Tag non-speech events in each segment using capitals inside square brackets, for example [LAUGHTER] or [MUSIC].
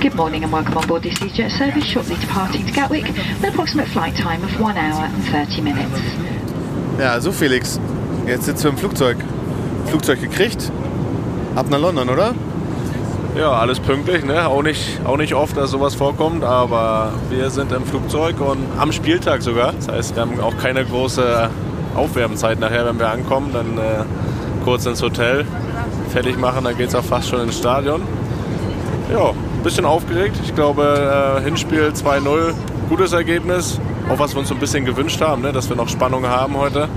Good morning and welcome on board this EasyJet service, shortly departing to Gatwick, with an approximate flight time of 1 hour and 30 minutes. Ja, so Felix. Jetzt sitzen wir im Flugzeug. Flugzeug gekriegt. Ab nach London, oder? Ja, alles pünktlich, ne? Auch nicht, auch nicht oft, dass sowas vorkommt, aber wir sind im Flugzeug und am Spieltag sogar. Das heißt, wir haben auch keine große Aufwärmzeit nachher, wenn wir ankommen. Dann äh, kurz ins Hotel, fertig machen, dann geht es auch fast schon ins Stadion. Ja, ein bisschen aufgeregt. Ich glaube, äh, Hinspiel 2-0, gutes Ergebnis. Auch was wir uns so ein bisschen gewünscht haben, ne? dass wir noch Spannung haben heute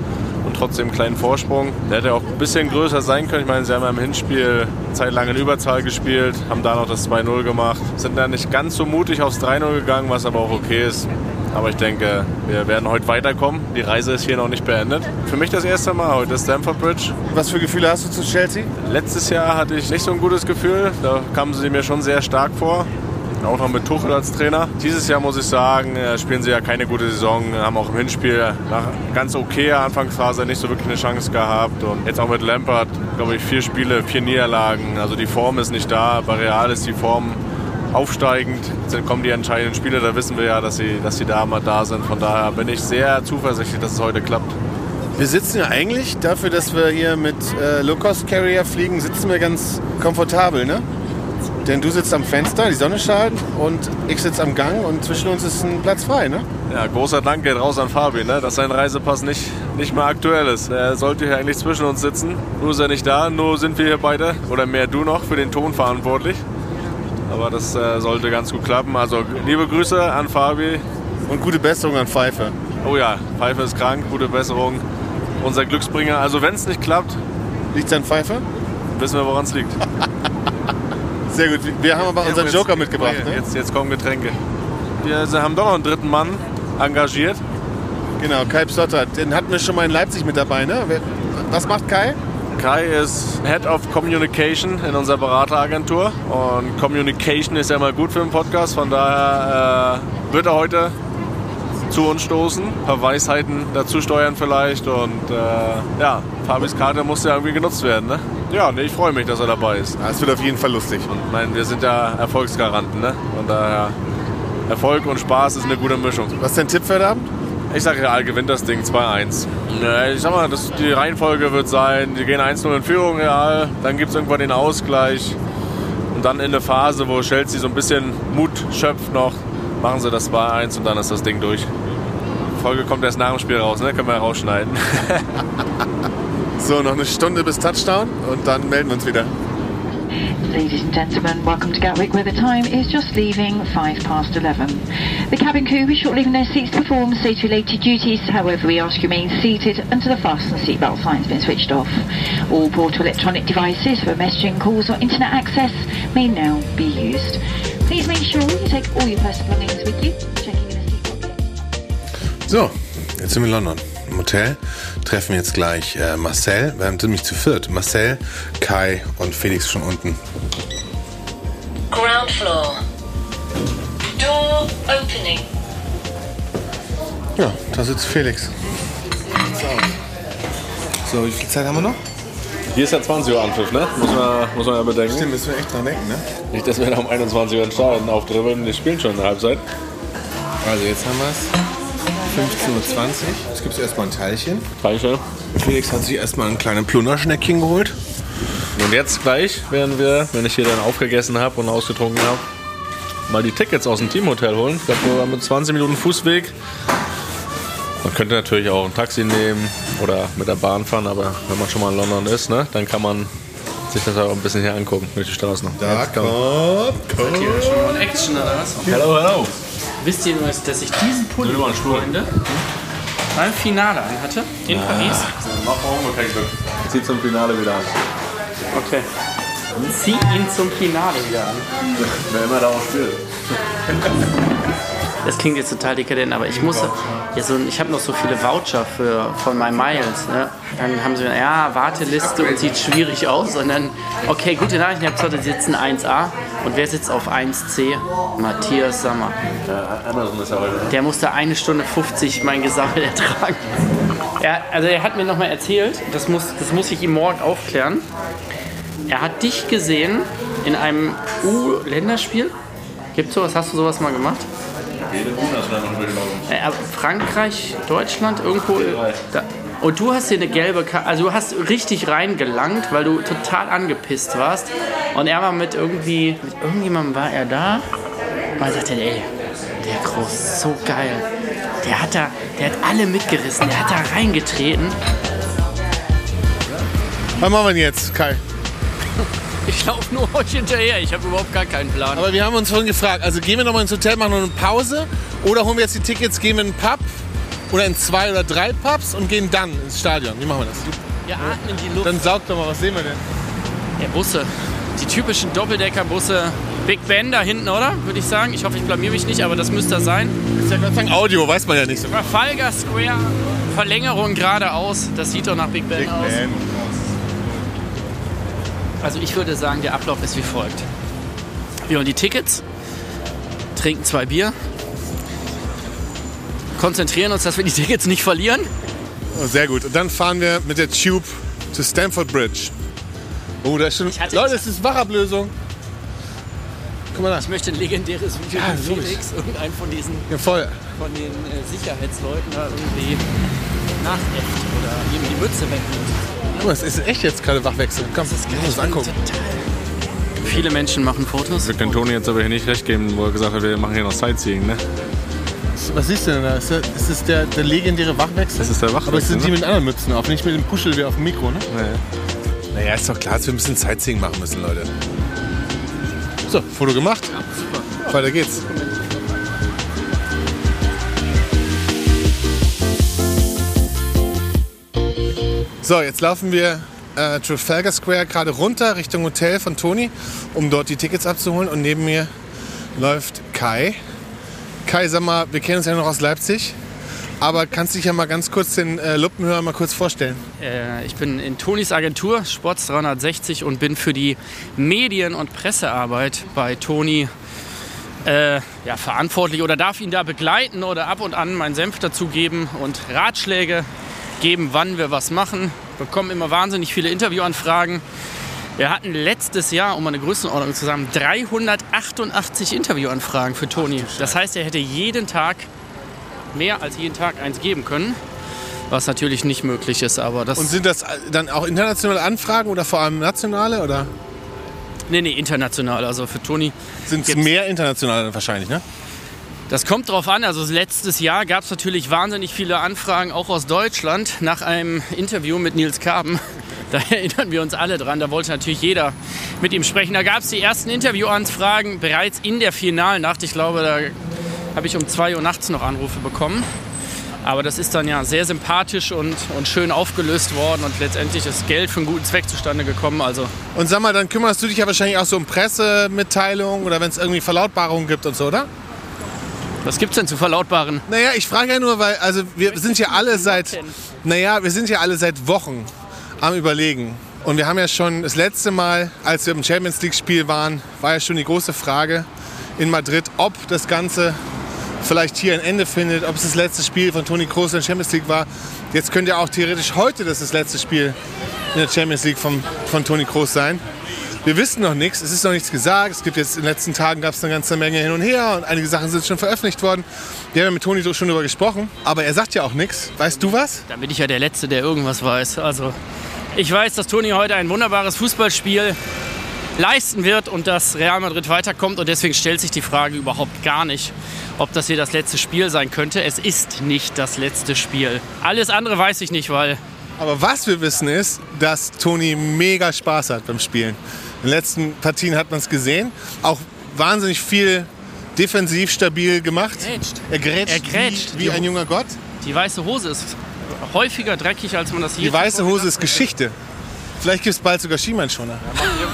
und trotzdem einen kleinen Vorsprung. Der hätte auch ein bisschen größer sein können. Ich meine, sie haben ja im Hinspiel zeitlang in Überzahl gespielt, haben da noch das 2-0 gemacht. Sind dann nicht ganz so mutig aufs 3-0 gegangen, was aber auch okay ist. Aber ich denke, wir werden heute weiterkommen. Die Reise ist hier noch nicht beendet. Für mich das erste Mal heute Stamford Bridge. Was für Gefühle hast du zu Chelsea? Letztes Jahr hatte ich nicht so ein gutes Gefühl. Da kamen sie mir schon sehr stark vor. Auch noch mit Tuchel als Trainer. Dieses Jahr muss ich sagen, äh, spielen sie ja keine gute Saison. Haben auch im Hinspiel nach ganz okayer Anfangsphase nicht so wirklich eine Chance gehabt. Und jetzt auch mit Lampard, glaube ich, vier Spiele, vier Niederlagen. Also die Form ist nicht da. Bei Real ist die Form aufsteigend. Kommen die entscheidenden Spiele, da wissen wir ja, dass sie, dass sie da mal da sind. Von daher bin ich sehr zuversichtlich, dass es heute klappt. Wir sitzen ja eigentlich, dafür, dass wir hier mit äh, Low-Cost-Carrier fliegen, sitzen wir ganz komfortabel, ne? Denn du sitzt am Fenster, die Sonne scheint und ich sitze am Gang und zwischen uns ist ein Platz frei, ne? Ja, großer Dank geht raus an Fabi, ne? dass sein Reisepass nicht, nicht mehr aktuell ist. Er sollte hier eigentlich zwischen uns sitzen. Nur ist er nicht da, nur sind wir hier beide, oder mehr du noch, für den Ton verantwortlich. Aber das äh, sollte ganz gut klappen. Also liebe Grüße an Fabi. Und gute Besserung an Pfeife. Oh ja, Pfeife ist krank, gute Besserung. Unser Glücksbringer. Also wenn es nicht klappt, Liegt's an Pfeife? wissen wir, woran es liegt. [LAUGHS] Sehr gut. Wir haben aber unseren Jetzt- Joker mitgebracht, ne? Jetzt, jetzt kommen Getränke. Wir haben doch noch einen dritten Mann engagiert. Genau, Kai Psottert. Den hatten wir schon mal in Leipzig mit dabei, ne? Was macht Kai? Kai ist Head of Communication in unserer Berateragentur. Und Communication ist ja immer gut für einen Podcast. Von daher äh, wird er heute zu uns stoßen, ein paar Weisheiten dazu steuern vielleicht. Und äh, ja, Fabis Karte muss ja irgendwie genutzt werden. Ne? Ja, nee, ich freue mich, dass er dabei ist. Das wird auf jeden Fall lustig. Und meine, wir sind ja Erfolgsgaranten. Ne? Von daher, Erfolg und Spaß ist eine gute Mischung. Was ist dein Tipp für heute Abend? Ich sage, Real gewinnt das Ding 2-1. Ne, Ich sag mal, das, die Reihenfolge wird sein, die gehen 1-0 in Führung, Real. Dann gibt es irgendwann den Ausgleich. Und dann in der Phase, wo Chelsea so ein bisschen Mut schöpft noch, machen sie das 2-1 und dann ist das Ding durch. Die Folge kommt erst nach dem Spiel raus, ne? Können wir rausschneiden. [LAUGHS] So, noch eine Stunde bis Touchdown und dann melden wir uns wieder. Ladies and gentlemen, welcome to Gatwick, where the time is just leaving five past eleven. The cabin crew is short leaving their seats to perform safety-related duties. However, we ask you remain seated until the fasten seatbelt sign has been switched off. All portable electronic devices for messaging calls or internet access may now be used. Please make sure you take all your personal belongings with you, checking in seat pocket. So, wir in London. Im Hotel treffen jetzt gleich äh, Marcel. Wir haben ziemlich zu viert. Marcel, Kai und Felix schon unten. Ground floor. Door opening. Ja, da sitzt Felix. So, wie viel Zeit haben wir noch? Hier ist ja 20 Uhr Anpfiff, ne? Muss man, muss man ja bedenken. Stimmt, müssen wir echt dran denken, ne? Nicht, dass wir da um 21 Uhr entscheiden, aufdribbeln. Wir spielen schon eine Halbzeit. Also jetzt haben wir es. 15.20 Uhr. Jetzt gibt es erstmal ein Teilchen. Dankeschön. Felix hat sich erstmal ein kleines Plunderschneckchen geholt. Und jetzt gleich werden wir, wenn ich hier dann aufgegessen habe und ausgetrunken habe, mal die Tickets aus dem Teamhotel holen. Ich glaube, wir haben mit 20 Minuten Fußweg. Man könnte natürlich auch ein Taxi nehmen oder mit der Bahn fahren, aber wenn man schon mal in London ist, ne, dann kann man sich das auch ein bisschen hier angucken, durch die Straßen. Da kommt, Hier schon mal Action oder was? Hello, hello. Wisst ihr nur, dass ich diesen Pulli, Freunde, beim Finale anhatte in Paris? Mach mal kein Glück. Zieh zum Finale wieder an. Okay. Zieh ihn zum Finale wieder an. Wer immer da auch spielt. [LAUGHS] Das klingt jetzt total dekadent, aber ich muss ja so, ich habe noch so viele Voucher für von My Miles. Ne? Dann haben sie ja Warteliste und sieht schwierig aus. Und dann, okay, gute Nachrichten, ich habe gesagt, sie sitzen 1a und wer sitzt auf 1c? Matthias Sammer. Ja, Amazon ist ja heute. Der musste eine Stunde 50 mein Gesammel ertragen. Er, also er hat mir nochmal erzählt, das muss, das muss ich ihm morgen aufklären. Er hat dich gesehen in einem U-Länderspiel Gibt's sowas? Hast du sowas mal gemacht? Äh, aber Frankreich, Deutschland, irgendwo. Da. Und du hast hier eine gelbe Karte, also du hast richtig reingelangt, weil du total angepisst warst. Und er war mit irgendwie, mit irgendjemandem war er da. Und er sagte, ey, der Groß, so geil. Der hat da, der hat alle mitgerissen, der hat da reingetreten. Was machen wir denn jetzt, Kai? Ich laufe nur euch hinterher, ich habe überhaupt gar keinen Plan. Aber wir haben uns vorhin gefragt, also gehen wir nochmal ins Hotel, machen noch eine Pause oder holen wir jetzt die Tickets, gehen wir in einen Pub oder in zwei oder drei Pubs und gehen dann ins Stadion. Wie machen wir das? Wir atmen die Luft Dann saug doch mal, was sehen wir denn? der Busse. Die typischen Doppeldecker-Busse. Big Ben da hinten, oder? Würde ich sagen. Ich hoffe, ich blamier mich nicht, aber das müsste das sein. Ist ja Gott sei Dank Audio, weiß man ja nicht so. Trafalgar Square, Verlängerung geradeaus. Das sieht doch nach Big Ben aus. Also ich würde sagen, der Ablauf ist wie folgt. Wir holen die Tickets, trinken zwei Bier, konzentrieren uns, dass wir die Tickets nicht verlieren. Oh, sehr gut. Und dann fahren wir mit der Tube zu Stamford Bridge. Oh, da ist schon. Leute, es ist Wachablösung. Guck mal da. Ich möchte ein legendäres Video Ja, von logisch. Felix, irgendeinen von diesen Ja, voll. von den äh, Sicherheitsleuten da irgendwie nachäfft oder ihm die Mütze wegnimmt. Guck mal, es ist echt jetzt gerade Wachwechsel. Komm, lass uns das angucken. Viele Menschen machen Fotos. Wir können Toni jetzt aber hier nicht recht geben, wo er gesagt hat, wir machen hier noch Sightseeing. Ne? Was siehst du denn da? Ist das, ist das der, der legendäre Wachwechsel? Das ist der Wachwechsel, Aber es sind die ne? mit anderen Mützen auf, nicht mit dem Puschel wie auf dem Mikro, ne? Nee. Naja, ist doch klar, dass wir ein bisschen Sightseeing machen müssen, Leute. So, Foto gemacht. Weiter geht's. So, jetzt laufen wir äh, Trafalgar Square gerade runter Richtung Hotel von Toni, um dort die Tickets abzuholen. Und neben mir läuft Kai. Kai, sag mal, wir kennen uns ja noch aus Leipzig. Aber kannst du dich ja mal ganz kurz den äh, Luppenhörer mal kurz vorstellen? Äh, ich bin in Tonis Agentur, Sports 360 und bin für die Medien- und Pressearbeit bei Toni äh, ja, verantwortlich oder darf ihn da begleiten oder ab und an meinen Senf dazugeben und Ratschläge geben, wann wir was machen. Wir bekommen immer wahnsinnig viele Interviewanfragen. Wir hatten letztes Jahr, um mal eine Größenordnung zu sagen, 388 Interviewanfragen für Toni. Das heißt, er hätte jeden Tag mehr als jeden Tag eins geben können. Was natürlich nicht möglich ist, aber das. Und sind das dann auch internationale Anfragen oder vor allem nationale? Oder nee, nee, international. Also für Toni. sind es mehr internationale dann wahrscheinlich, ne? Das kommt drauf an. Also letztes Jahr gab es natürlich wahnsinnig viele Anfragen, auch aus Deutschland, nach einem Interview mit Nils Karben. [LAUGHS] Da erinnern wir uns alle dran. Da wollte natürlich jeder mit ihm sprechen. Da gab es die ersten Interviewanfragen bereits in der Finalnacht. Ich glaube, da habe ich um 2 Uhr nachts noch Anrufe bekommen. Aber das ist dann ja sehr sympathisch und, und schön aufgelöst worden und letztendlich ist Geld für einen guten Zweck zustande gekommen. Also Und sag mal, dann kümmerst du dich ja wahrscheinlich auch so um Pressemitteilungen oder wenn es irgendwie Verlautbarungen gibt und so, oder? Was gibt es denn zu verlautbaren? Naja, ich frage ja nur, weil also wir sind ja alle seit, naja, wir sind ja alle seit Wochen am Überlegen. Und wir haben ja schon das letzte Mal, als wir im Champions League Spiel waren, war ja schon die große Frage in Madrid, ob das Ganze vielleicht hier ein Ende findet, ob es das letzte Spiel von Toni Kroos in der Champions League war. Jetzt könnte ja auch theoretisch heute das, das letzte Spiel in der Champions League von, von Toni Kroos sein. Wir wissen noch nichts, es ist noch nichts gesagt. Es gibt jetzt in den letzten Tagen gab es eine ganze Menge hin und her und einige Sachen sind schon veröffentlicht worden. Wir haben ja mit Toni so schon darüber gesprochen, aber er sagt ja auch nichts. Weißt du was? Da bin ich ja der Letzte, der irgendwas weiß. Also ich weiß, dass Toni heute ein wunderbares Fußballspiel leisten wird und dass Real Madrid weiterkommt und deswegen stellt sich die Frage überhaupt gar nicht, ob das hier das letzte Spiel sein könnte. Es ist nicht das letzte Spiel. Alles andere weiß ich nicht, weil Aber was wir wissen ist, dass Toni mega Spaß hat beim Spielen. In den letzten Partien hat man es gesehen. Auch wahnsinnig viel defensiv stabil gemacht. Grätscht. Er grätscht, Er grätscht. wie, wie ein junger Gott. die weiße Hose ist häufiger dreckig, als man das hier Die weiße Hose ist Geschichte. Vielleicht gibt es bald sogar Schiemannschoner.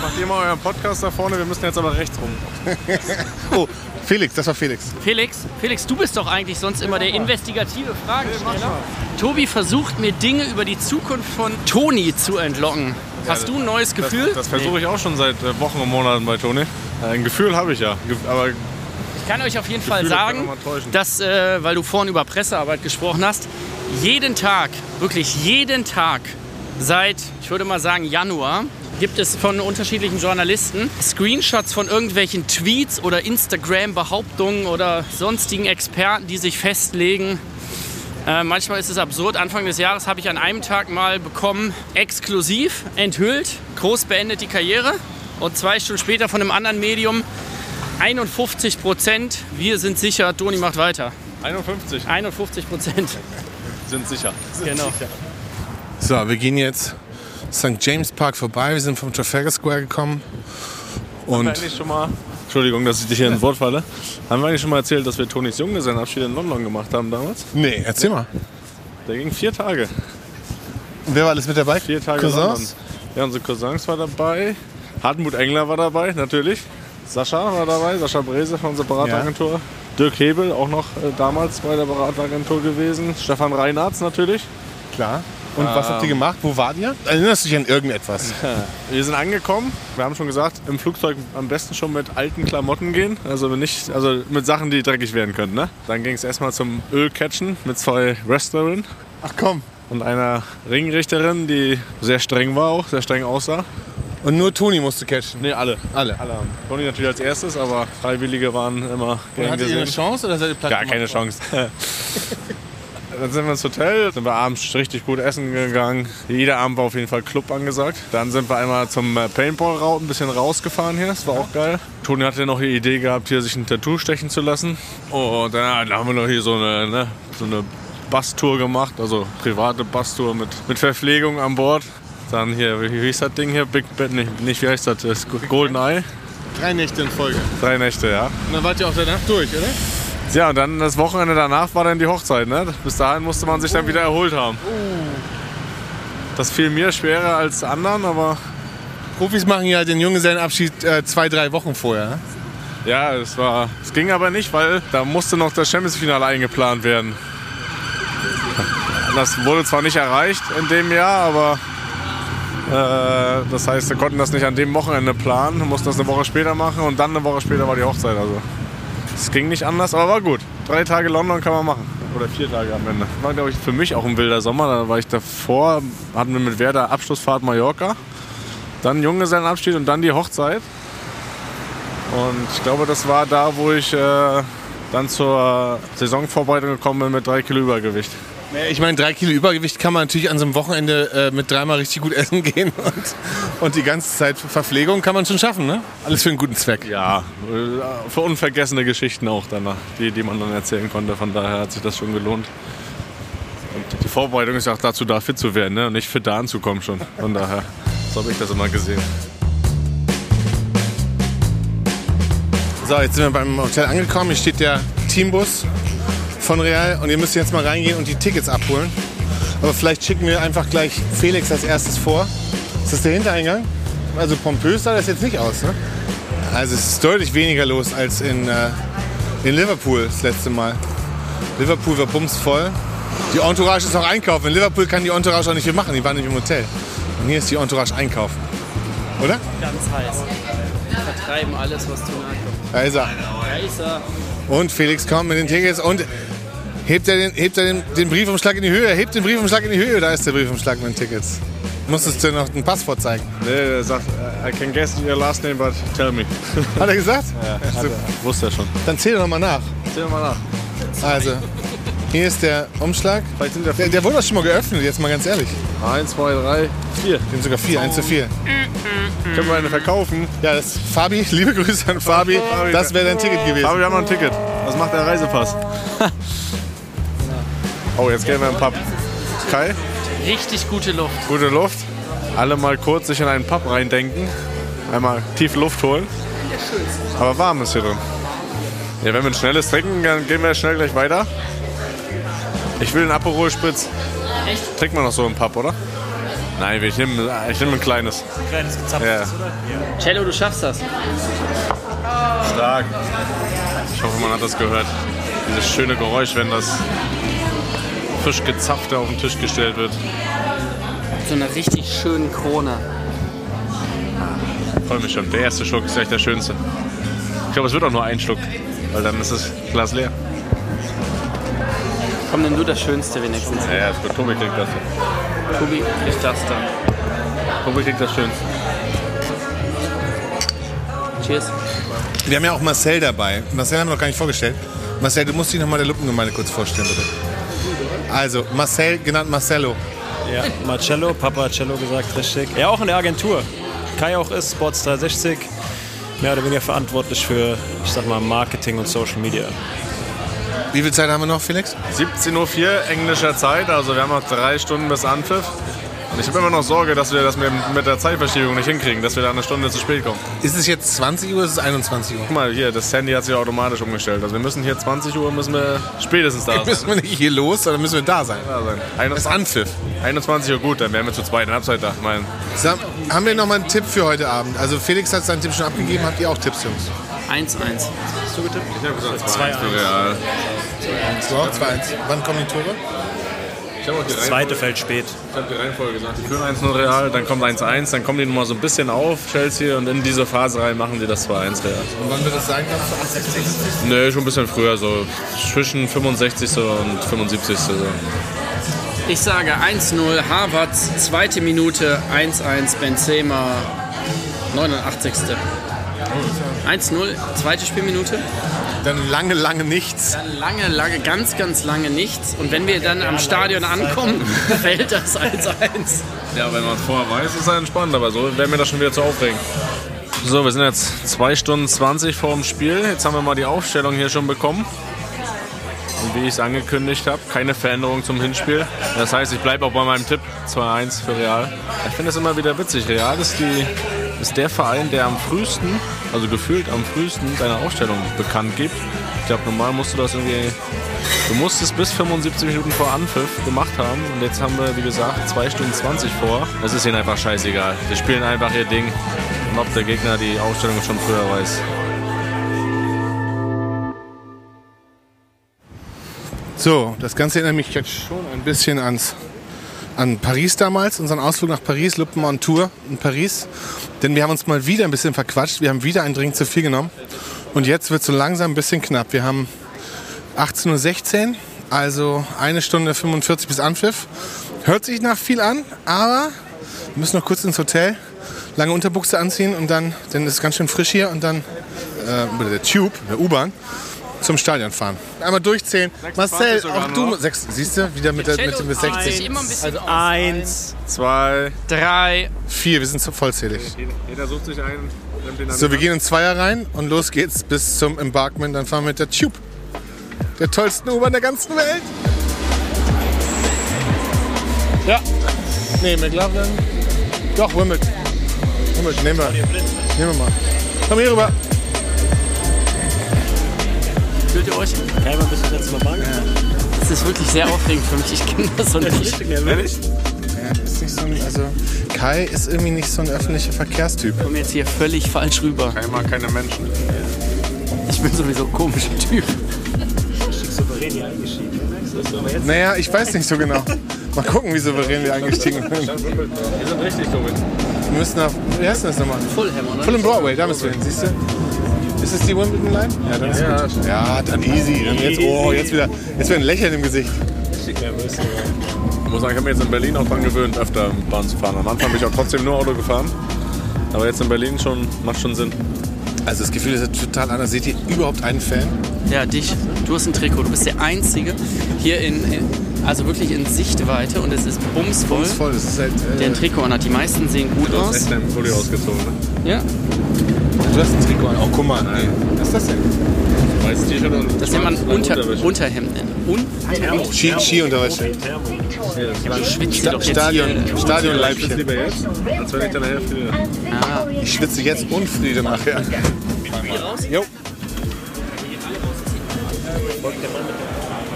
Macht ihr mal euren Podcast da vorne, wir müssen jetzt aber rechts rum. [LAUGHS] Oh, Felix, das war Felix. Felix, Felix, du bist doch eigentlich sonst immer der investigative Fragensteller. Tobi versucht mir Dinge über die Zukunft von Toni zu entlocken. Hast du ein neues Gefühl? Das versuche ich auch schon seit äh, Wochen und Monaten bei Toni. Äh, Ein Gefühl habe ich ja. Aber Ich kann euch auf jeden Fall Gefühle sagen, mal täuschen. dass, äh, weil du vorhin über Pressearbeit gesprochen hast, jeden Tag, wirklich jeden Tag, seit, ich würde mal sagen, Januar, gibt es von unterschiedlichen Journalisten Screenshots von irgendwelchen Tweets oder Instagram-Behauptungen oder sonstigen Experten, die sich festlegen. Äh, manchmal ist es absurd. Anfang des Jahres habe ich an einem Tag mal bekommen, exklusiv, enthüllt, groß beendet die Karriere. Und zwei Stunden später von einem anderen Medium, 51 Prozent, wir sind sicher, Toni macht weiter. 51 51 Prozent. sind sicher. [LAUGHS] Genau. So, wir gehen jetzt St. James Park vorbei. Wir sind vom Trafalgar Square gekommen. Und eigentlich schon mal, Entschuldigung, dass ich dich hier ins Wort falle, haben wir eigentlich schon mal erzählt, dass wir Tonis Junggesellenabschied in London gemacht haben damals? nee, erzähl mal. Der ging vier Tage. Wer war alles mit dabei? Vier Tage Cousins? London. Ja, unsere Cousins war dabei. Hartmut Engler war dabei, natürlich. Sascha war dabei, Sascha Brese von unserer Berateragentur. Dirk Hebel, auch noch äh, damals bei der Berateragentur gewesen. Stefan Reinartz natürlich. Klar. Und was habt ihr gemacht? Wo wart ihr? Erinnerst du dich an irgendetwas? [LAUGHS] Wir sind angekommen. Wir haben schon gesagt, im Flugzeug am besten schon mit alten Klamotten gehen. Also nicht, also mit Sachen, die dreckig werden können. Ne? Dann ging es erstmal zum Ölcatchen mit zwei Wrestlerinnen Ach komm. und einer Ringrichterin, die sehr streng war auch, sehr streng aussah. Und nur Toni musste catchen. Ne, alle. Alle. Alle. Toni natürlich als erstes, aber Freiwillige waren immer gern Hattet ihr eine gesehen. Chance oder seid ihr platt Gar gemacht keine? Chance. [LAUGHS] Dann sind wir ins Hotel, sind wir abends richtig gut essen gegangen. Jeder Abend war auf jeden Fall Club angesagt. Dann sind wir einmal zum äh, Paintball-Raut ein bisschen rausgefahren hier. Das war auch geil. Toni hatte noch die Idee gehabt, hier sich ein Tattoo stechen zu lassen. Und dann haben wir noch hier so eine, ne, so eine Bastour gemacht, also private Bastour mit, mit Verpflegung an Bord. Dann hier, wie hieß das Ding hier? Big Bad, nicht, nicht wie heißt das? das Golden Eye. Drei Nächte in Folge. Drei Nächte, ja. Und dann wart ihr auch danach durch, oder? Ja, und dann das Wochenende danach war dann die Hochzeit. Ne? Bis dahin musste man sich dann wieder erholt haben. Das fiel mir schwerer als anderen, aber Profis machen ja den Junggesellenabschied äh, zwei, drei Wochen vorher. ne? ja, es war. Es ging aber nicht, weil da musste noch das Champions-Finale eingeplant werden. Das wurde zwar nicht erreicht in dem Jahr, aber äh, das heißt, wir konnten das nicht an dem Wochenende planen, mussten das eine Woche später machen und dann eine Woche später war die Hochzeit. Also es ging nicht anders, aber war gut. Drei Tage London kann man machen. Oder vier Tage am Ende. War, glaube ich, für mich auch ein wilder Sommer. Da war ich davor, hatten wir mit Werder Abschlussfahrt Mallorca. Dann Junggesellenabschied und dann die Hochzeit. Und ich glaube, das war da, wo ich äh, dann zur Saisonvorbereitung gekommen bin mit drei Kilo Übergewicht. Ich meine, drei Kilo Übergewicht kann man natürlich an so einem Wochenende äh, mit dreimal richtig gut [LAUGHS] essen gehen und, und die ganze Zeit Verpflegung kann man schon schaffen, ne? Alles für einen guten Zweck. Ja, äh, für unvergessene Geschichten auch danach, die, die man dann erzählen konnte. Von daher hat sich das schon gelohnt. Und die Vorbereitung ist auch dazu da, fit zu werden, ne? und nicht fit da anzukommen schon. Von daher, so habe ich das immer gesehen. So, jetzt sind wir beim Hotel angekommen. Hier steht der Teambus von Real und ihr müsst jetzt mal reingehen und die Tickets abholen. Aber vielleicht schicken wir einfach gleich Felix als erstes vor. Ist das der Hintereingang? Also pompös sah das jetzt nicht aus, ne? Also es ist deutlich weniger los als in, äh, in Liverpool das letzte Mal. Liverpool war bumsvoll. Die Entourage ist auch einkaufen. In Liverpool kann die Entourage auch nicht viel machen, die waren nicht im Hotel. Und hier ist die Entourage einkaufen. Oder? Ganz heiß. Vertreiben alles, was tun ankommt. Da ist er. Da ist er. Und Felix kommt mit den Tickets und hebt er, den, hebt er den, den Briefumschlag in die Höhe. Hebt den Briefumschlag in die Höhe. Da ist der Briefumschlag mit den Tickets. Musstest du noch ein Passwort zeigen? Nee, er sagt, I can guess your last name, but tell me. Hat er gesagt? Ja, Super. Wusste er schon. Dann zähl doch mal nach. Erzähl mal nach. Also, hier ist der Umschlag. Der, der wurde doch schon mal geöffnet, jetzt mal ganz ehrlich. eins, zwei, drei, vier. Den sogar vier, eins zu vier. Können wir eine verkaufen? Ja, das ist Fabi, [LAUGHS] liebe Grüße an Fabi. Das wäre dein Ticket gewesen. Aber wir haben noch ein Ticket. Was macht der Reisepass? [LAUGHS] oh, jetzt gehen wir im Pub. Kai, Richtig gute Luft. gute Luft. Alle mal kurz sich in einen Pub reindenken. Einmal tief Luft holen. Aber warm ist hier drin. Ja, wenn wir ein schnelles trinken, dann gehen wir schnell gleich weiter. Ich will einen Aperol Spritz. Echt? Trinkt man noch so im Pub, oder? Nein, ich nehme ich nehm ein kleines. Kleines gezapftes, Ja. Cello, du schaffst das. Stark. Ich hoffe, man hat das gehört. Dieses schöne Geräusch, wenn das frisch gezapfte auf den Tisch gestellt wird. So eine richtig schöne Krone. Freue mich schon. Der erste Schluck ist echt der schönste. Ich glaube, es wird auch nur ein Schluck, weil dann ist das Glas leer. Komm, nimm du das Schönste wenigstens. Ja, ja, ist gut. Tobi kriegt das. Tobi kriegt das dann. Tobi kriegt das Schönste. Cheers. Wir haben ja auch Marcel dabei. Marcel haben wir noch gar nicht vorgestellt. Marcel, du musst dich noch mal der Luppengemeinde kurz vorstellen, bitte. Also, Marcel, genannt Marcello. Ja, Marcello, Papa Cello gesagt, richtig. Ja, auch in der Agentur. Kai auch ist, Sports 360. Mehr oder weniger verantwortlich für, ich sag mal, Marketing und Social Media. Wie viel Zeit haben wir noch, Felix? 17.04 Uhr englischer Zeit, also wir haben noch drei Stunden bis Anpfiff. Und ich habe immer noch Sorge, dass wir das mit, der Zeitverschiebung nicht hinkriegen, dass wir da eine Stunde zu spät kommen. Ist es jetzt 20 Uhr oder ist es 21 Uhr? Guck mal, hier, das Handy hat sich automatisch umgestellt. Also wir müssen hier 20 Uhr, müssen wir spätestens da sein. [LAUGHS] Müssen wir nicht hier los, sondern müssen wir da sein? Da sein. Das ist 21, Anpfiff. 21 Uhr gut, dann wären wir zu zweit in Halbzeit da. Ich meine, So, haben wir noch mal einen Tipp für heute Abend? Also Felix hat seinen Tipp schon abgegeben. Habt ihr auch Tipps, Jungs? 1-1. Ich habe gesagt 2-1 für Real. So, 2-1. Wann kommen die Tore? Ich habe auch die Das zweite fällt spät. Ich habe die Reihenfolge gesagt. Die führen 1-0 Real, dann kommt 1-1, dann kommen die nochmal so ein bisschen auf, Chelsea, und in diese Phase rein machen die das 2-1 Real. Und wann wird das sein? 80. Nee, schon ein bisschen früher, so zwischen 65. und 75. So. Ich sage 1-0, Havertz, zweite Minute, 1-1, Benzema, 89. 1-0, zweite Spielminute. Dann lange, lange nichts. Dann lange, lange, ganz, ganz lange nichts. Und wenn wir dann am Stadion ankommen, [LAUGHS] fällt das 1-1. Ja, wenn man es vorher weiß, ist es entspannt, aber so wäre mir das schon wieder zu aufregend. So, wir sind jetzt 2 Stunden 20 vor dem Spiel. Jetzt haben wir mal die Aufstellung hier schon bekommen. Und wie ich es angekündigt habe, keine Veränderung zum Hinspiel. Das heißt, ich bleibe auch bei meinem Tipp 2-1 für Real. Ich finde es immer wieder witzig. Real ist, die, ist der Verein, der am frühesten, also gefühlt am frühesten, seine Aufstellung bekannt gibt. Ich glaube, normal musst du das irgendwie. Du musst es bis 75 Minuten vor Anpfiff gemacht haben. Und jetzt haben wir, wie gesagt, 2 Stunden 20 vor. Das ist ihnen einfach scheißegal. Die spielen einfach ihr Ding. Und ob der Gegner die Aufstellung schon früher weiß. So, das Ganze erinnert mich jetzt schon ein bisschen ans, an Paris damals, unseren Ausflug nach Paris, Luppen on Tour in Paris. Denn wir haben uns mal wieder ein bisschen verquatscht. Wir haben wieder einen Drink zu viel genommen. Und jetzt wird es so langsam ein bisschen knapp. Wir haben 18.16 Uhr, also eine Stunde 45 bis Anpfiff. Hört sich nach viel an, aber wir müssen noch kurz ins Hotel, lange Unterbuchse anziehen und dann, denn es ist ganz schön frisch hier und dann äh, der Tube, der U-Bahn, zum Stadion fahren. Einmal durchzählen. Marcel, 26 sogar auch du, noch. sechs, siehst du, wieder mit, der, mit, mit 60. immer ein bisschen Also eins. Zwei. Drei. Vier, wir sind so vollzählig. Jeder sucht sich einen. So, wir gehen in Zweier rein und los geht's bis zum Embarkment. Dann fahren wir mit der Tube. Der tollsten U-Bahn der ganzen Welt. Ja. Nee, McLaren. Doch, Wimbledon. Wimbledon, nehmen wir. Nehmen wir mal. Komm hier rüber. Fühlt ihr euch? Kai, wann bist du das letzte Mal gefahren? Das ist wirklich sehr aufregend für mich. Ich kenne das so nicht. Ehrlich? Ja, ist nicht so ein, also Kai ist irgendwie nicht so ein öffentlicher Verkehrstyp. Ich komme jetzt hier völlig falsch rüber. Ich mag keine Menschen. Ich bin sowieso ein komischer Typ. Souverän hier eingestiegen. Merkst du das? Aber jetzt Naja, ich weiß nicht so genau. Mal gucken, wie souverän wir eingestiegen sind. Wir sind richtig komisch. Wir müssen nach, wie heißt denn das nochmal? Fulham, oder? Fulham Broadway, da müssen wir hin, siehst du? Ist es die Wimbledon Line? Ja, dann ist Ja, gut. Ja, dann easy. Dann jetzt, oh, jetzt wieder, jetzt wieder ein Lächeln im Gesicht. richtig nervös. Ich muss sagen, ich habe mich jetzt in Berlin auch dran gewöhnt, öfter Bahn zu fahren. Am Anfang bin ich auch trotzdem nur Auto gefahren. Aber jetzt in Berlin schon, macht schon Sinn. Also das Gefühl ist total anders. Seht ihr überhaupt einen Fan? Ja, dich. Du hast ein Trikot. Du bist der Einzige hier in, in also wirklich in Sichtweite und es ist bumsvoll, Das ist voll. Das ist halt, der äh, ein Trikot anhat. Die meisten sehen gut Du hast aus. echt deinen Pulli ausgezogen. Ne? Ja, du hast ein Trikot an. Oh, guck mal. Nee. Was ist das denn? Weißes T-Shirt und das nennt man Unter, Unterwäsche. Unterhemd nennen. Und Ski, Skiunterwäsche. du schwitzt Sta doch jetzt Stadion, hier. Ich Stadionleibchen. lieber jetzt, als wenn ich dann nachher friere. Ah, Ich schwitze jetzt und friere nachher. Jo.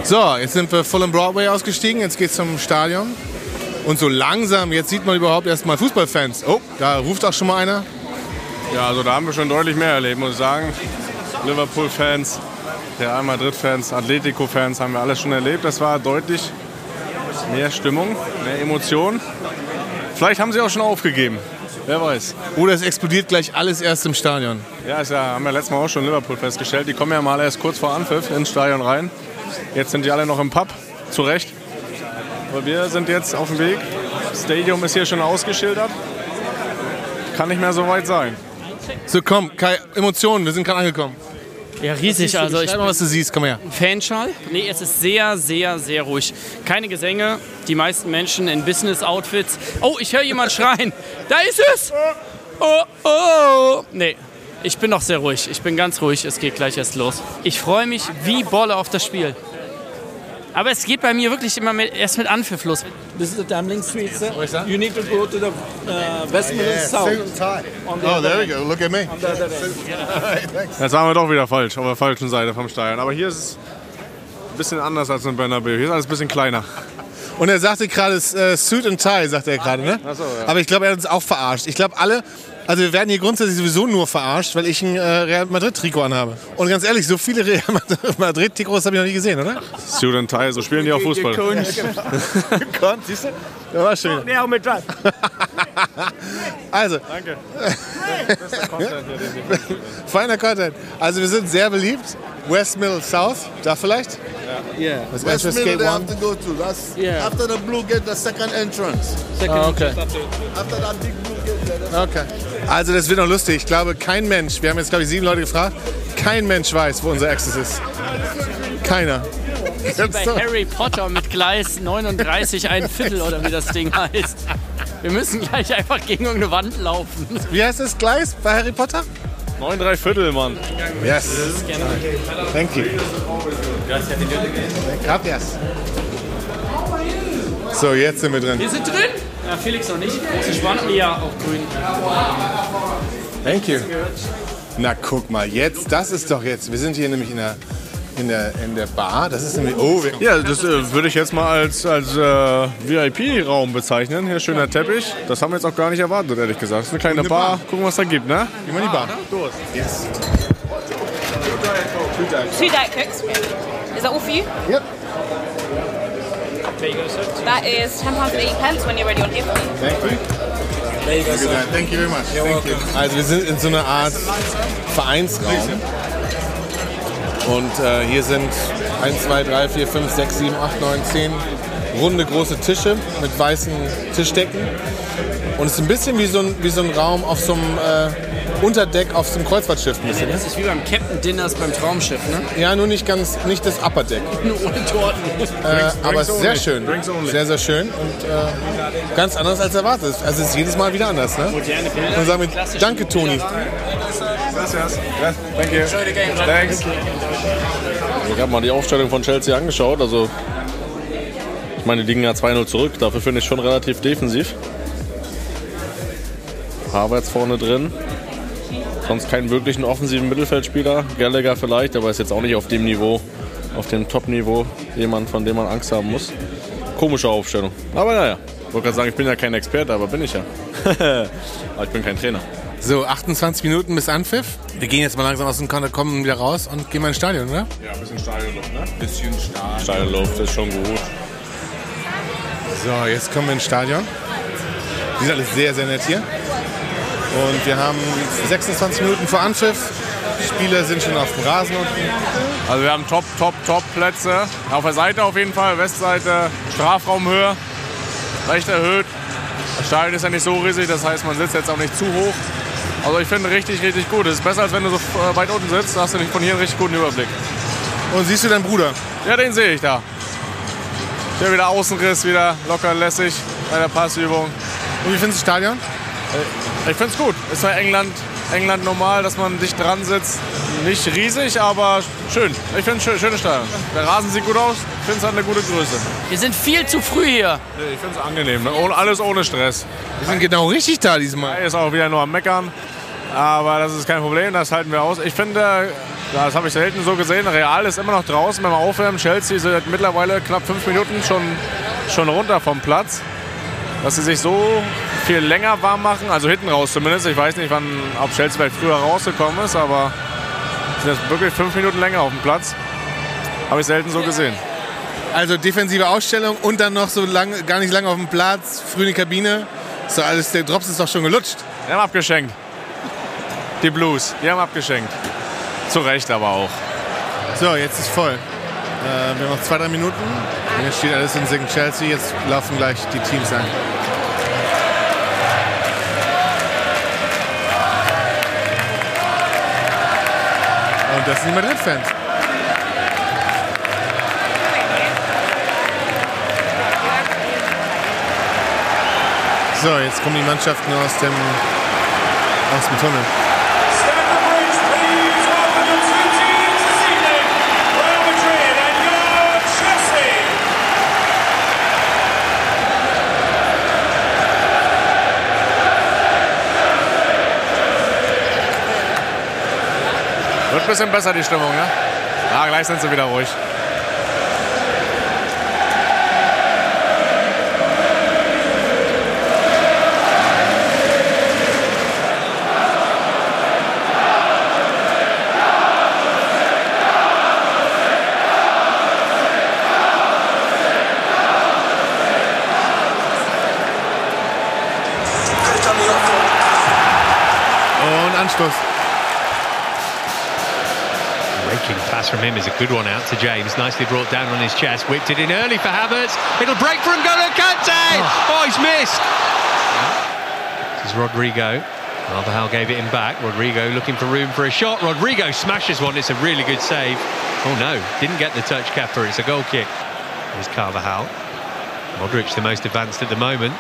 So, jetzt sind wir Fulham Broadway ausgestiegen. Jetzt geht's zum Stadion. Und so langsam, jetzt sieht man überhaupt erstmal Fußballfans. Oh, da ruft auch schon mal einer. Ja, also da haben wir schon deutlich mehr erlebt, muss ich sagen. Liverpool-Fans, Real Madrid-Fans, Atletico-Fans haben wir alles schon erlebt. Das war deutlich mehr Stimmung, mehr Emotion. Vielleicht haben sie auch schon aufgegeben. Wer weiß. Oder es explodiert gleich alles erst im Stadion. Ja, ja, haben wir letztes Mal auch schon Liverpool festgestellt. Die kommen ja mal erst kurz vor Anpfiff ins Stadion rein. Jetzt sind die alle noch im Pub, zu Recht. Aber wir sind jetzt auf dem Weg. Das Stadium ist hier schon ausgeschildert. Kann nicht mehr so weit sein. So, komm, Kai, Emotionen, wir sind gerade angekommen. Ja, riesig. Also ich mal, was du siehst, komm her. Fanschal. Nee, es ist sehr, sehr, sehr ruhig. Keine Gesänge. Die meisten Menschen in Business-Outfits. Oh, ich höre jemand [LAUGHS] schreien. Da ist es! Oh, oh. Nee, ich bin noch sehr ruhig. Ich bin ganz ruhig. Es geht gleich erst los. Ich freue mich wie Bolle auf das Spiel. Aber es geht bei mir wirklich immer mit, erst mit Anpfiff los. This is the Damling Street, sir. You need to go to the uh, Westminster South. On the Oh, there we go. Look at me. On the other end. [LAUGHS] Jetzt waren wir doch wieder falsch, auf der falschen Seite vom Stadion. Aber hier ist es ein bisschen anders als in Bernabeu. Hier ist alles ein bisschen kleiner. Und er sagte gerade äh, Suit and Tie, sagte er gerade, ne? Ach so, ja. Aber ich glaube, er hat uns auch verarscht. Ich glaube, alle, also wir werden hier grundsätzlich sowieso nur verarscht, weil ich ein äh, Real Madrid-Trikot anhabe. Und ganz ehrlich, so viele Real Madrid-Trikots habe ich noch nie gesehen, oder? And Tie, so spielen die auch Fußball. [LAUGHS] Gekonnt, siehst du? Ja, war schön. Yeah, with that. Also, Danke. [LAUGHS] feiner Content. Also wir sind sehr beliebt. West Middle South, da vielleicht? Yeah. Das West Entrance Middle they One. have to go to. That's Yeah. after the blue gate, the second entrance. Second Ah, okay. After that big blue gate, there, that's Okay. Also das wird noch lustig. Ich glaube, kein Mensch, wir haben jetzt glaube ich sieben Leute gefragt, kein Mensch weiß, wo unser Access ist. Keiner. Bei [LAUGHS] Harry Potter mit Gleis 39 ein Viertel oder wie das Ding heißt. Wir müssen gleich einfach gegen irgendeine Wand laufen. Wie heißt das Gleis bei Harry Potter? 9 3 Viertel, Mann. Yes. Thank you. Gracias. So, jetzt sind wir drin. Wir sind drin? Ja, Felix noch nicht. Große Spannung. Ja, auch grün. Thank you. Na guck mal, jetzt, das ist doch jetzt. Wir sind hier nämlich in der, in der, in der Bar. Das ist nämlich. Oh, Ja, das äh, würde ich jetzt mal als, als äh, VIP-Raum bezeichnen. Hier schöner Teppich. Das haben wir jetzt auch gar nicht erwartet, ehrlich gesagt. Das ist eine kleine Eine Bar. Bar. Gucken, was da gibt, ne? gehen wir in die Bar. Yes. Two Diet Cokes. Is that all for you? Yep. That is £10 and 80 pence when you're ready on here for me. Thank you. Thank you very much. Thank you. Also wir sind in so einer Art Vereinsraum. Und äh, hier sind 1, 2, 3, 4, 5, 6, 7, 8, 9, 10 runde große Tische mit weißen Tischdecken. Und es ist ein bisschen wie so ein, wie so ein Raum auf so einem äh, Unterdeck auf so einem Kreuzfahrtschiff. Ein bisschen, ne? Das ist wie beim Captain Dinners beim Traumschiff, ne? Ja, nur nicht ganz, nicht das Upper Deck. [LAUGHS] Nur ohne Torten. Äh, aber es ist sehr schön. Drinks only. Sehr, sehr schön und äh, ganz anders als erwartet. Also es ist jedes Mal wieder anders. Ne? Moderne Bilder. Und sagen wir, danke Toni. Gracias. Thank you. Thanks. Ich habe mal die Aufstellung von Chelsea angeschaut. Also, ich meine, die liegen ja 2-0 zurück. Dafür finde ich schon relativ defensiv. Havertz vorne drin. Sonst keinen wirklichen offensiven Mittelfeldspieler. Gallagher vielleicht, aber ist jetzt auch nicht auf dem Niveau, auf dem Top-Niveau, jemand, von dem man Angst haben muss. Komische Aufstellung. Aber naja, ich wollte gerade sagen, ich bin ja kein Experte, aber bin ich ja. [LAUGHS] aber ich bin kein Trainer. So, 28 Minuten bis Anpfiff. Wir gehen jetzt mal langsam aus dem Konter, kommen wieder raus und gehen mal ins Stadion, oder? Ja, ein bisschen Stadionluft, ne? Bisschen Stadion. Stadionluft ist schon gut. So, jetzt kommen wir ins Stadion. Die sind alles sehr, sehr nett hier. Und wir haben 26 Minuten vor Anpfiff. Die Spieler sind schon auf dem Rasen unten. Also wir haben Top, Top, Top Plätze. Auf der Seite auf jeden Fall, Westseite, Strafraumhöhe, recht erhöht. Das Stadion ist ja nicht so riesig, das heißt man sitzt jetzt auch nicht zu hoch. Also ich finde richtig, richtig gut. Es ist besser, als wenn du so äh, weit unten sitzt, da hast du nicht von hier einen richtig guten Überblick. Und siehst du deinen Bruder? Ja, den sehe ich da. Der wieder Außenriss, wieder locker lässig bei der Passübung. Und wie findest du das Stadion? Ich finde es gut. Ist ja England, England normal, dass man dicht dran sitzt. Nicht riesig, aber schön. Ich finde es schön, schönes Stadion. Der Rasen sieht gut aus. Ich finde es hat eine gute Größe. Wir sind viel zu früh hier. Ich finde es angenehm. Ne? Alles ohne Stress. Wir sind genau richtig da diesmal. Er ist auch wieder nur am Meckern. Aber das ist kein Problem, das halten wir aus. Ich finde, das habe ich selten so gesehen, Real ist immer noch draußen beim Aufwärmen. Chelsea sind mittlerweile knapp fünf Minuten schon, schon runter vom Platz. Dass sie sich so viel länger warm machen, also hinten raus zumindest. Ich weiß nicht, wann, ob Chelsea vielleicht früher rausgekommen ist, aber sind jetzt wirklich fünf Minuten länger auf dem Platz. Habe ich selten so gesehen. Also defensive Ausstellung und dann noch so lang, gar nicht lange auf dem Platz, früh in die Kabine. So alles, der Drops ist doch schon gelutscht. Die haben abgeschenkt. Die Blues, die haben abgeschenkt. Zu Recht aber auch. So, jetzt ist voll. Äh, wir haben noch zwei, drei Minuten. Hier steht alles in Singen Chelsea. Jetzt laufen gleich die Teams an. Und das sind die Madrid-Fans. So, jetzt kommen die Mannschaften aus dem, aus dem Tunnel. Bisschen besser die Stimmung, ne? Ja, gleich sind sie wieder ruhig. Is a good one out to James. Nicely brought down on his chest. Whipped it in early for Havertz. It'll break from N'Golo Kante. Oh. oh, he's missed. This is Rodrigo. Carvajal gave it him back. Rodrigo looking for room for a shot. Rodrigo smashes one. It's a really good save. Oh no, didn't get the touch, Kepa. It's a goal kick. Here's Carvajal. Modric the most advanced at the moment.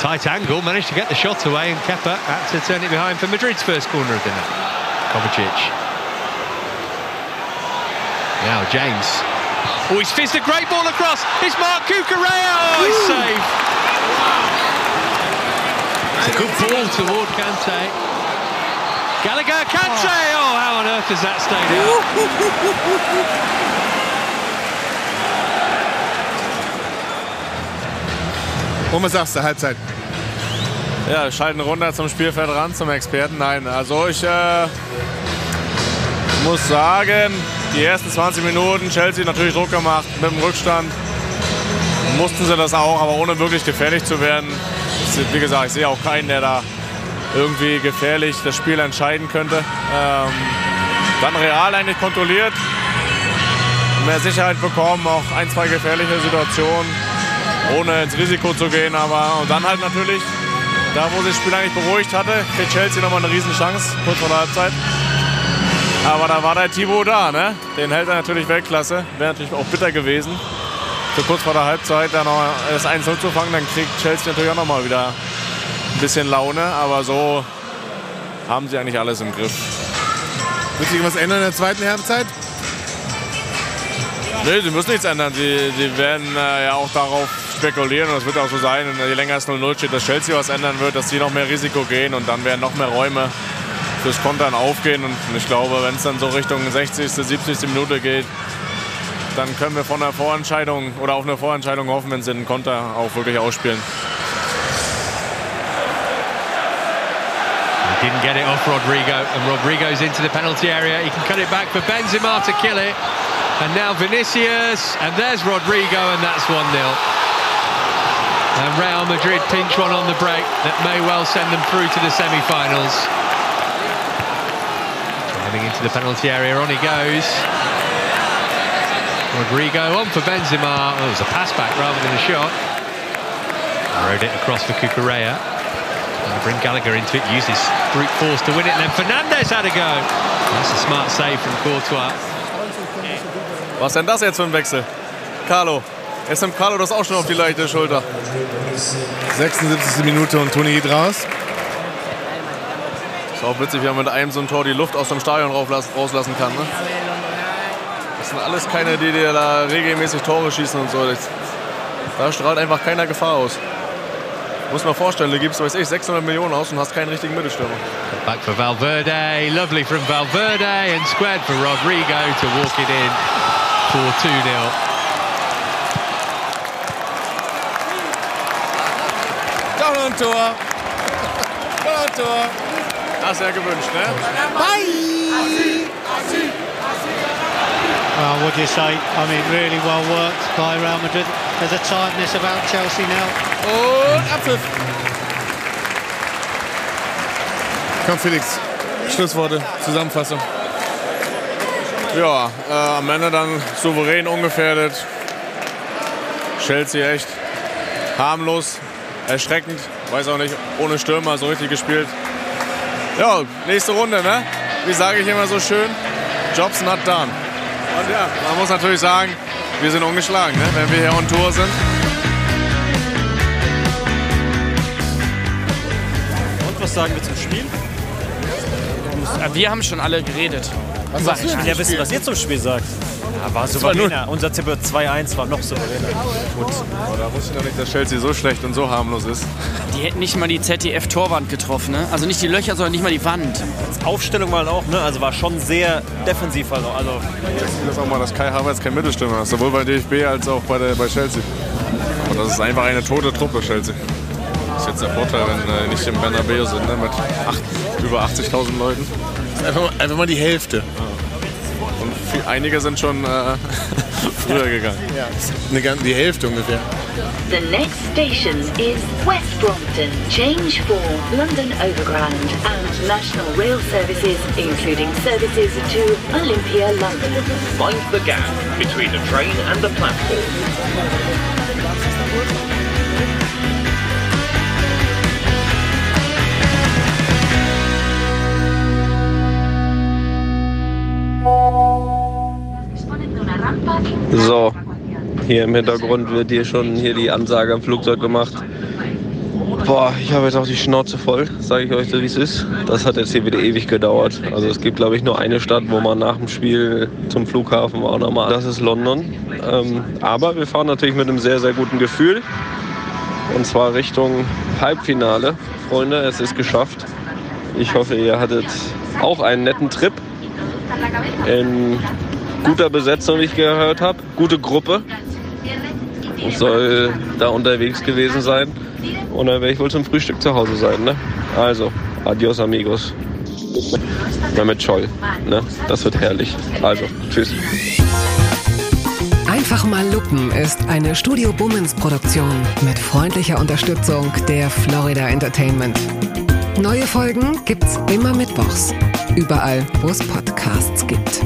Tight angle, managed to get the shot away, and Kepa had to turn it behind for Madrid's first corner of the night. Kovacic. Now James. Oh, he's fizzed a great ball across. It's Mark Cucurella. Oh, he's saved. It's a good ball toward Kante. Gallagher, Kante. Oh, how on earth has that stayed out? [LAUGHS] Und was sagst du, Halbzeit? Ja, schalten runter zum Spielfeld ran, zum Experten. Nein, also ich äh, muss sagen, die ersten 20 Minuten, Chelsea natürlich Druck gemacht mit dem Rückstand. Mussten sie das auch, aber ohne wirklich gefährlich zu werden. Wie gesagt, ich sehe auch keinen, der da irgendwie gefährlich das Spiel entscheiden könnte. Ähm, dann Real eigentlich kontrolliert, mehr Sicherheit bekommen, auch ein, zwei gefährliche Situationen, ohne ins Risiko zu gehen. Aber und dann halt natürlich, da wo sich das Spiel eigentlich beruhigt hatte, kriegt Chelsea nochmal eine Riesenchance, kurz vor der Halbzeit. Aber da war der Thibaut da, ne? Den hält er natürlich Weltklasse. Wäre natürlich auch bitter gewesen, für kurz vor der Halbzeit da noch das 1-0 zu fangen. Dann kriegt Chelsea natürlich auch nochmal wieder ein bisschen Laune. Aber so haben sie eigentlich alles im Griff. Wird sich was ändern in der zweiten Halbzeit? Nee, sie müssen nichts ändern. Sie, sie werden äh, ja auch darauf spekulieren und das wird auch so sein, je länger es 0-0 steht, dass Chelsea was ändern wird, dass sie noch mehr Risiko gehen und dann werden noch mehr Räume fürs Kontern aufgehen. Und ich glaube, wenn es dann so Richtung 60., 70. Minute geht, dann können wir von einer Vorentscheidung oder auf eine Vorentscheidung hoffen, wenn sie den Konter auch wirklich ausspielen. Didn't get it off Rodrigo, and Rodrigo's into the penalty area. He can cut it back for Benzema to kill it. And now Vinicius, and there's Rodrigo, and that's 1 0. And Real Madrid pinch one on the break that may well send them through to the semi finals. Driving into the penalty area, on he goes. Rodrigo on for Benzema. Oh, it was a pass back rather than a shot. Rode it across for Cucurella. And bring Gallagher into it, use his brute force to win it, and then Fernandez had a go. That's a smart save from Courtois. Was denn das jetzt für ein Wechsel? Carlo. Jetzt nimmt Carlo das auch schon auf die leichte Schulter. 76. Minute und Toni geht raus. Ist auch witzig, wie man mit einem so ein Tor die Luft aus dem Stadion rauslassen kann. Ne? Das sind alles keine, die dir da regelmäßig Tore schießen und so. Da strahlt einfach keiner Gefahr aus. Muss man vorstellen, du gibst, weiß ich, 600 Millionen aus und hast keinen richtigen Mittelstürmer. Back for Valverde, lovely from Valverde and squared for Rodrigo to walk it in for 2 0. Doch noch ein Tor. Tor. Hast du ja gewünscht, ne? Bye. Well, what do you say? I mean, really well worked by Real Madrid. There's a tiredness about Chelsea now. Und Abpfiff. Komm, Felix. Schlussworte, Zusammenfassung. Ja, äh, am Ende dann souverän ungefährdet. Chelsea echt harmlos, erschreckend. Weiß auch nicht, ohne Stürmer so richtig gespielt. Ja, nächste Runde, ne? Wie sage ich immer so schön? Job's not done. Und ja, man muss natürlich sagen, wir sind ungeschlagen, ne? wenn wir hier on Tour sind. Und was sagen wir zum Spiel? Wir haben schon alle geredet. Was ich will ja wissen, was ihr zum Spiel sagt. Ja, war souveräner. Unser Tipp 2-1 war noch souveräner. Gut. Aber da wusste ich noch nicht, dass Chelsea so schlecht und so harmlos ist. Die hätten nicht mal die ZDF-Torwand getroffen, ne? Also nicht die Löcher, sondern nicht mal die Wand. Als Aufstellung mal auch, ne? Also war schon sehr defensiv. Also, also das ist auch mal, dass Kai Havertz kein Mittelstürmer ist, sowohl bei DFB als auch bei, der, bei Chelsea. Und das ist einfach eine tote Truppe, Chelsea. Das ist jetzt der Vorteil, wenn wir nicht im Bernabeu sind, ne? mit acht, über 80.000 Leuten. Das ist einfach, einfach mal die Hälfte. Viel, einige sind schon äh, [LAUGHS] früher gegangen. Ja. Eine, die Hälfte ungefähr. The next station is West Brompton. Change for London Overground and National Rail Services, including services to Olympia, London. Mind the gap between the train and the platform. So, hier im Hintergrund wird hier schon hier die Ansage am Flugzeug gemacht. Boah, ich habe jetzt auch die Schnauze voll, sage ich euch so, wie es ist. Das hat jetzt hier wieder ewig gedauert. Also es gibt, glaube ich, nur eine Stadt, wo man nach dem Spiel zum Flughafen war nochmal. Das ist London. Ähm, aber wir fahren natürlich mit einem sehr, sehr guten Gefühl. Und zwar Richtung Halbfinale. Freunde, es ist geschafft. Ich hoffe, ihr hattet auch einen netten Trip in guter Besetzung, wie ich gehört habe. Gute Gruppe. Ich soll da unterwegs gewesen sein. Und dann werde ich wohl zum Frühstück zu Hause sein. Ne? Also, adios amigos. Na mit Scholl. Ne? Das wird herrlich. Also, tschüss. Einfach mal lupen ist eine Studio Bummens Produktion mit freundlicher Unterstützung der Florida Entertainment. Neue Folgen gibt's immer mittwochs. Überall, wo es Podcasts gibt.